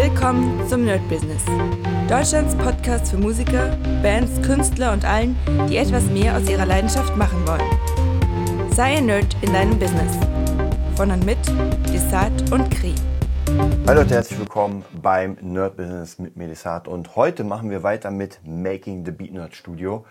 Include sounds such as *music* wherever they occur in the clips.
Willkommen zum Nerd Business. Deutschlands Podcast für Musiker, Bands, Künstler und allen, die etwas mehr aus ihrer Leidenschaft machen wollen. Sei ein Nerd in deinem Business. Von und mit Desart und Kri. Hallo Leute, herzlich willkommen beim Nerd Business mit Melisat und heute machen wir weiter mit Making the Beat Nerd Studio.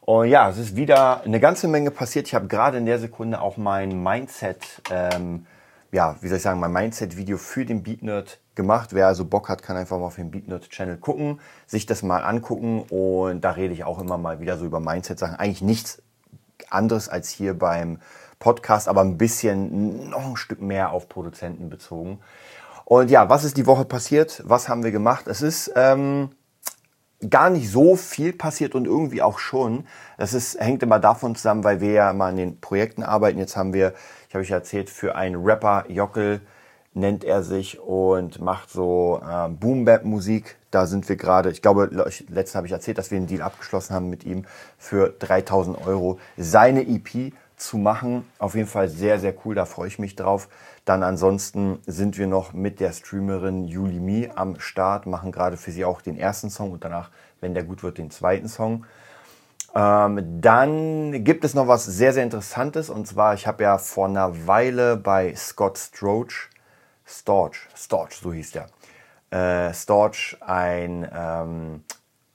Und ja, es ist wieder eine ganze Menge passiert. Ich habe gerade in der Sekunde auch mein Mindset, ähm, ja, wie soll ich sagen, mein Mindset-Video für den Beat Nerd gemacht. Wer also Bock hat, kann einfach mal auf den Beat Nerd Channel gucken, sich das mal angucken und da rede ich auch immer mal wieder so über Mindset-Sachen. Eigentlich nichts anderes als hier beim Podcast, aber ein bisschen noch ein Stück mehr auf Produzenten bezogen. Und ja, was ist die Woche passiert? Was haben wir gemacht? Es ist ähm, gar nicht so viel passiert und irgendwie auch schon. Das ist, hängt immer davon zusammen, weil wir ja mal an den Projekten arbeiten. Jetzt haben wir, ich habe euch erzählt, für einen Rapper, Jockel nennt er sich und macht so äh, Boom-Bap-Musik. Da sind wir gerade, ich glaube, letztens habe ich erzählt, dass wir einen Deal abgeschlossen haben mit ihm für 3000 Euro seine EP zu machen. Auf jeden Fall sehr, sehr cool, da freue ich mich drauf. Dann ansonsten sind wir noch mit der Streamerin Julie Mi am Start, machen gerade für sie auch den ersten Song und danach, wenn der gut wird, den zweiten Song. Ähm, dann gibt es noch was sehr, sehr Interessantes und zwar, ich habe ja vor einer Weile bei Scott Stroach, Storch, Storch, so hieß der, äh, Storch ein, ähm,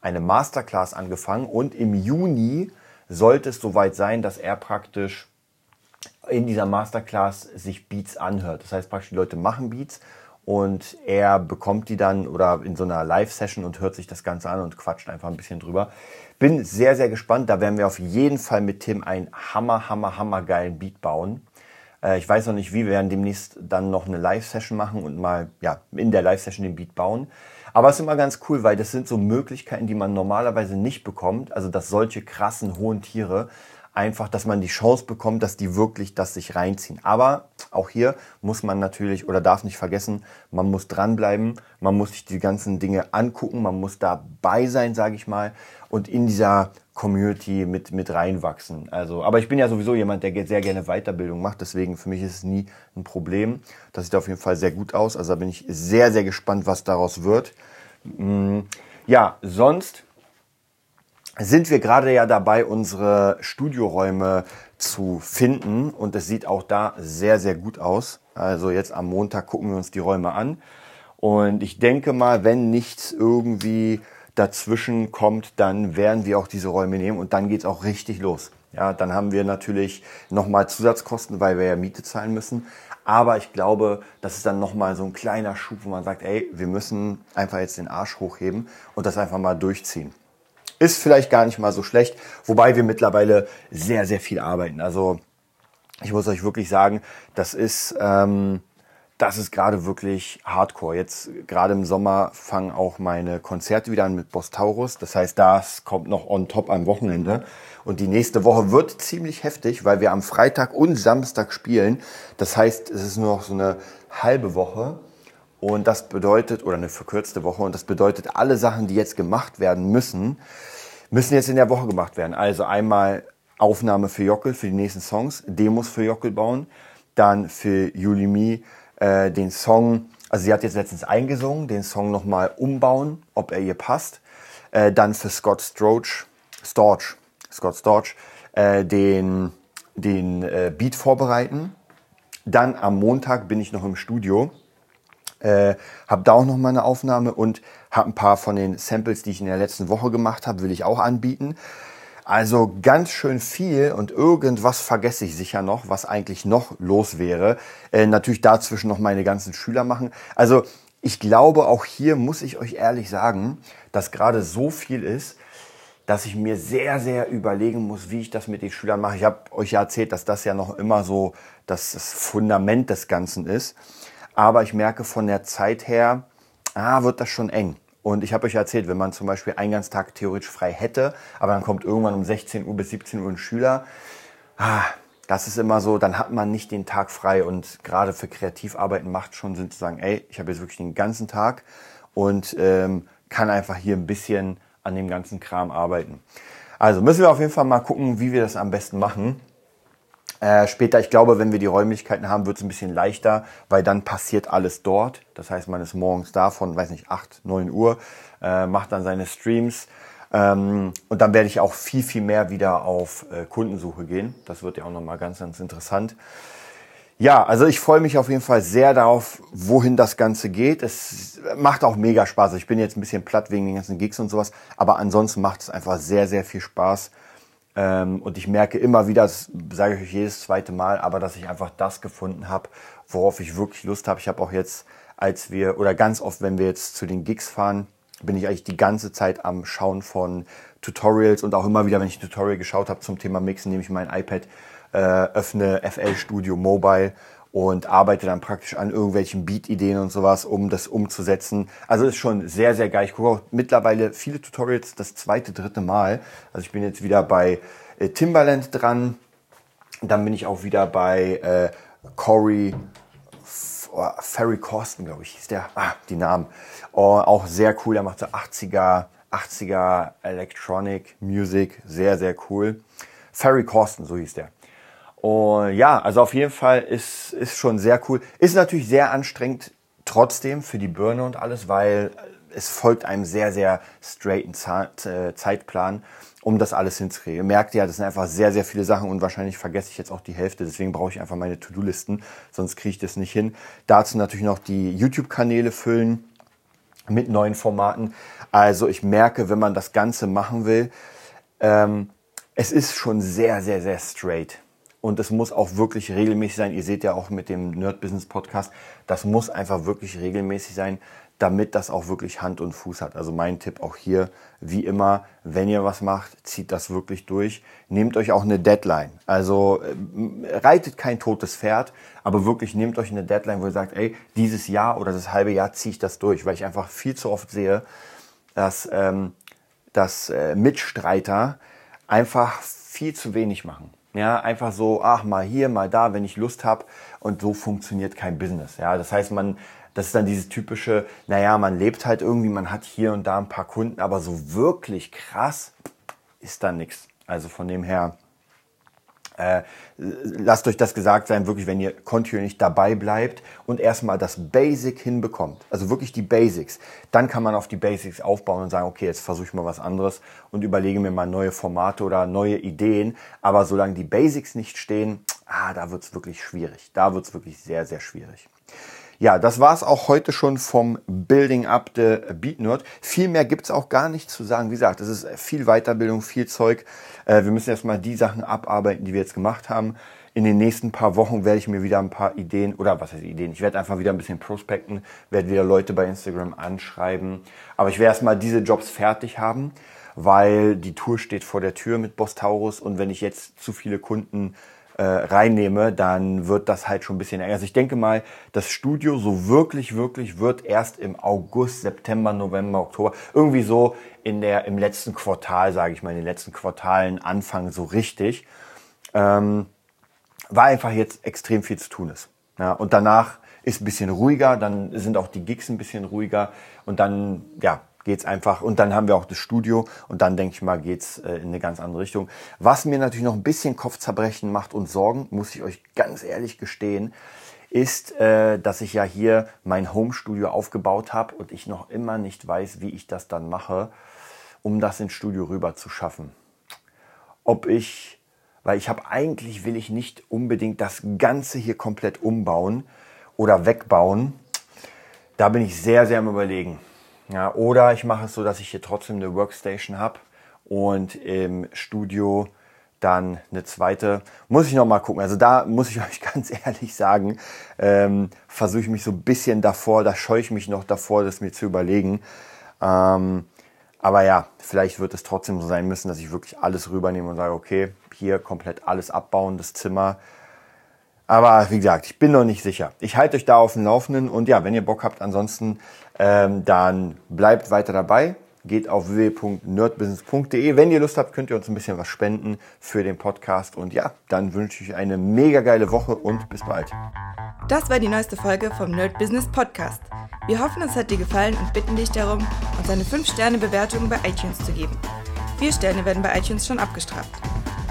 eine Masterclass angefangen und im Juni sollte es soweit sein, dass er praktisch in dieser Masterclass sich Beats anhört. Das heißt praktisch, die Leute machen Beats und er bekommt die dann oder in so einer Live-Session und hört sich das Ganze an und quatscht einfach ein bisschen drüber. Bin sehr, sehr gespannt. Da werden wir auf jeden Fall mit Tim einen hammer, hammer, hammer geilen Beat bauen. Äh, ich weiß noch nicht wie, wir werden demnächst dann noch eine Live-Session machen und mal ja, in der Live-Session den Beat bauen. Aber es ist immer ganz cool, weil das sind so Möglichkeiten, die man normalerweise nicht bekommt. Also, dass solche krassen, hohen Tiere einfach, dass man die Chance bekommt, dass die wirklich das sich reinziehen. Aber auch hier muss man natürlich oder darf nicht vergessen, man muss dranbleiben, man muss sich die ganzen Dinge angucken, man muss dabei sein, sage ich mal, und in dieser Community mit, mit reinwachsen. Also, aber ich bin ja sowieso jemand, der sehr gerne Weiterbildung macht, deswegen für mich ist es nie ein Problem. Das sieht auf jeden Fall sehr gut aus. Also da bin ich sehr, sehr gespannt, was daraus wird. Mm, ja, sonst sind wir gerade ja dabei, unsere Studioräume zu finden und es sieht auch da sehr, sehr gut aus. Also jetzt am Montag gucken wir uns die Räume an und ich denke mal, wenn nichts irgendwie dazwischen kommt, dann werden wir auch diese Räume nehmen und dann geht's auch richtig los. Ja, dann haben wir natürlich nochmal Zusatzkosten, weil wir ja Miete zahlen müssen. Aber ich glaube, das ist dann nochmal so ein kleiner Schub, wo man sagt, ey, wir müssen einfach jetzt den Arsch hochheben und das einfach mal durchziehen. Ist vielleicht gar nicht mal so schlecht, wobei wir mittlerweile sehr, sehr viel arbeiten. Also ich muss euch wirklich sagen, das ist... Ähm, das ist gerade wirklich Hardcore. Jetzt gerade im Sommer fangen auch meine Konzerte wieder an mit Boss Taurus. Das heißt, das kommt noch on top am Wochenende. Und die nächste Woche wird ziemlich heftig, weil wir am Freitag und Samstag spielen. Das heißt, es ist nur noch so eine halbe Woche. Und das bedeutet, oder eine verkürzte Woche, und das bedeutet, alle Sachen, die jetzt gemacht werden müssen, müssen jetzt in der Woche gemacht werden. Also einmal Aufnahme für Jockel, für die nächsten Songs, Demos für Jockel bauen, dann für Julimi äh, den Song, also sie hat jetzt letztens eingesungen, den Song nochmal umbauen, ob er ihr passt. Äh, dann für Scott Storch, Storch, Scott Storch, äh, den, den äh, Beat vorbereiten. Dann am Montag bin ich noch im Studio, äh, habe da auch noch mal eine Aufnahme und habe ein paar von den Samples, die ich in der letzten Woche gemacht habe, will ich auch anbieten. Also ganz schön viel und irgendwas vergesse ich sicher noch, was eigentlich noch los wäre. Äh, natürlich dazwischen noch meine ganzen Schüler machen. Also ich glaube, auch hier muss ich euch ehrlich sagen, dass gerade so viel ist, dass ich mir sehr, sehr überlegen muss, wie ich das mit den Schülern mache. Ich habe euch ja erzählt, dass das ja noch immer so dass das Fundament des Ganzen ist. Aber ich merke von der Zeit her, ah, wird das schon eng. Und ich habe euch erzählt, wenn man zum Beispiel Eingangstag theoretisch frei hätte, aber dann kommt irgendwann um 16 Uhr bis 17 Uhr ein Schüler, ah, das ist immer so, dann hat man nicht den Tag frei. Und gerade für Kreativarbeiten macht schon Sinn zu sagen, ey, ich habe jetzt wirklich den ganzen Tag und ähm, kann einfach hier ein bisschen an dem ganzen Kram arbeiten. Also müssen wir auf jeden Fall mal gucken, wie wir das am besten machen. Äh, später, ich glaube, wenn wir die Räumlichkeiten haben, wird es ein bisschen leichter, weil dann passiert alles dort. Das heißt, man ist morgens da von, weiß nicht, 8, 9 Uhr, äh, macht dann seine Streams. Ähm, und dann werde ich auch viel, viel mehr wieder auf äh, Kundensuche gehen. Das wird ja auch nochmal ganz, ganz interessant. Ja, also ich freue mich auf jeden Fall sehr darauf, wohin das Ganze geht. Es macht auch mega Spaß. Ich bin jetzt ein bisschen platt wegen den ganzen Gigs und sowas, aber ansonsten macht es einfach sehr, sehr viel Spaß. Ähm, und ich merke immer wieder, das sage ich euch jedes zweite Mal, aber dass ich einfach das gefunden habe, worauf ich wirklich Lust habe. Ich habe auch jetzt, als wir, oder ganz oft, wenn wir jetzt zu den Gigs fahren, bin ich eigentlich die ganze Zeit am Schauen von Tutorials und auch immer wieder, wenn ich ein Tutorial geschaut habe zum Thema Mixen, nehme ich mein iPad, äh, öffne FL Studio Mobile und arbeite dann praktisch an irgendwelchen Beat-Ideen und sowas, um das umzusetzen. Also ist schon sehr, sehr geil. Ich gucke auch mittlerweile viele Tutorials das zweite, dritte Mal. Also ich bin jetzt wieder bei äh, Timbaland dran. Dann bin ich auch wieder bei äh, Corey oh, Ferry Corsten, glaube ich, hieß der. Ah, die Namen. Oh, auch sehr cool. Der macht so 80er, 80er Electronic Music. Sehr, sehr cool. Ferry Corsten, so hieß der. Und ja, also auf jeden Fall ist, ist schon sehr cool. Ist natürlich sehr anstrengend trotzdem für die Birne und alles, weil es folgt einem sehr, sehr straighten äh, Zeitplan, um das alles hinzukriegen. Ihr merkt ja, das sind einfach sehr, sehr viele Sachen und wahrscheinlich vergesse ich jetzt auch die Hälfte. Deswegen brauche ich einfach meine To-Do-Listen, sonst kriege ich das nicht hin. Dazu natürlich noch die YouTube-Kanäle füllen mit neuen Formaten. Also ich merke, wenn man das Ganze machen will, ähm, es ist schon sehr, sehr, sehr straight und es muss auch wirklich regelmäßig sein. Ihr seht ja auch mit dem Nerd Business Podcast, das muss einfach wirklich regelmäßig sein, damit das auch wirklich Hand und Fuß hat. Also mein Tipp auch hier, wie immer, wenn ihr was macht, zieht das wirklich durch. Nehmt euch auch eine Deadline. Also äh, reitet kein totes Pferd, aber wirklich nehmt euch eine Deadline, wo ihr sagt, ey, dieses Jahr oder das halbe Jahr ziehe ich das durch, weil ich einfach viel zu oft sehe, dass, ähm, dass äh, Mitstreiter einfach viel zu wenig machen. Ja, einfach so, ach, mal hier, mal da, wenn ich Lust habe. Und so funktioniert kein Business. Ja, das heißt, man, das ist dann dieses typische, naja, man lebt halt irgendwie, man hat hier und da ein paar Kunden, aber so wirklich krass ist da nichts. Also von dem her, äh, lasst euch das gesagt sein, wirklich, wenn ihr kontinuierlich dabei bleibt und erstmal das Basic hinbekommt, also wirklich die Basics, dann kann man auf die Basics aufbauen und sagen, okay, jetzt versuche ich mal was anderes und überlege mir mal neue Formate oder neue Ideen. Aber solange die Basics nicht stehen, ah, da wird's wirklich schwierig. Da wird's wirklich sehr, sehr schwierig. Ja, das war's auch heute schon vom Building Up the Beat Nerd. Viel mehr gibt's auch gar nicht zu sagen. Wie gesagt, es ist viel Weiterbildung, viel Zeug. Äh, wir müssen erstmal die Sachen abarbeiten, die wir jetzt gemacht haben. In den nächsten paar Wochen werde ich mir wieder ein paar Ideen, oder was heißt Ideen? Ich werde einfach wieder ein bisschen prospekten, werde wieder Leute bei Instagram anschreiben. Aber ich werde erstmal diese Jobs fertig haben, weil die Tour steht vor der Tür mit Boss Taurus und wenn ich jetzt zu viele Kunden äh, reinnehme, dann wird das halt schon ein bisschen enger. Also ich denke mal, das Studio so wirklich, wirklich wird erst im August, September, November, Oktober, irgendwie so in der, im letzten Quartal, sage ich mal, in den letzten Quartalen anfangen, so richtig. Ähm, weil einfach jetzt extrem viel zu tun ist. Ja, und danach ist ein bisschen ruhiger, dann sind auch die Gigs ein bisschen ruhiger und dann, ja, geht's einfach. Und dann haben wir auch das Studio und dann denke ich mal, geht's äh, in eine ganz andere Richtung. Was mir natürlich noch ein bisschen Kopfzerbrechen macht und Sorgen, muss ich euch ganz ehrlich gestehen, ist, äh, dass ich ja hier mein Home-Studio aufgebaut habe und ich noch immer nicht weiß, wie ich das dann mache, um das ins Studio rüber zu schaffen. Ob ich, weil ich habe eigentlich will ich nicht unbedingt das Ganze hier komplett umbauen oder wegbauen. Da bin ich sehr, sehr am Überlegen. Ja, oder ich mache es so, dass ich hier trotzdem eine Workstation habe und im Studio dann eine zweite. Muss ich noch mal gucken. Also da muss ich *laughs* euch ganz ehrlich sagen, ähm, versuche ich mich so ein bisschen davor, da scheue ich mich noch davor, das mir zu überlegen. Ähm, aber ja, vielleicht wird es trotzdem so sein müssen, dass ich wirklich alles rübernehme und sage, okay, hier komplett alles abbauen, das Zimmer aber wie gesagt, ich bin noch nicht sicher. Ich halte euch da auf dem Laufenden und ja, wenn ihr Bock habt, ansonsten ähm, dann bleibt weiter dabei. Geht auf www.nerdbusiness.de. Wenn ihr Lust habt, könnt ihr uns ein bisschen was spenden für den Podcast. Und ja, dann wünsche ich euch eine mega geile Woche und bis bald. Das war die neueste Folge vom Nerd Business Podcast. Wir hoffen, es hat dir gefallen und bitten dich darum, uns eine 5-Sterne-Bewertung bei iTunes zu geben. Vier Sterne werden bei iTunes schon abgestraft.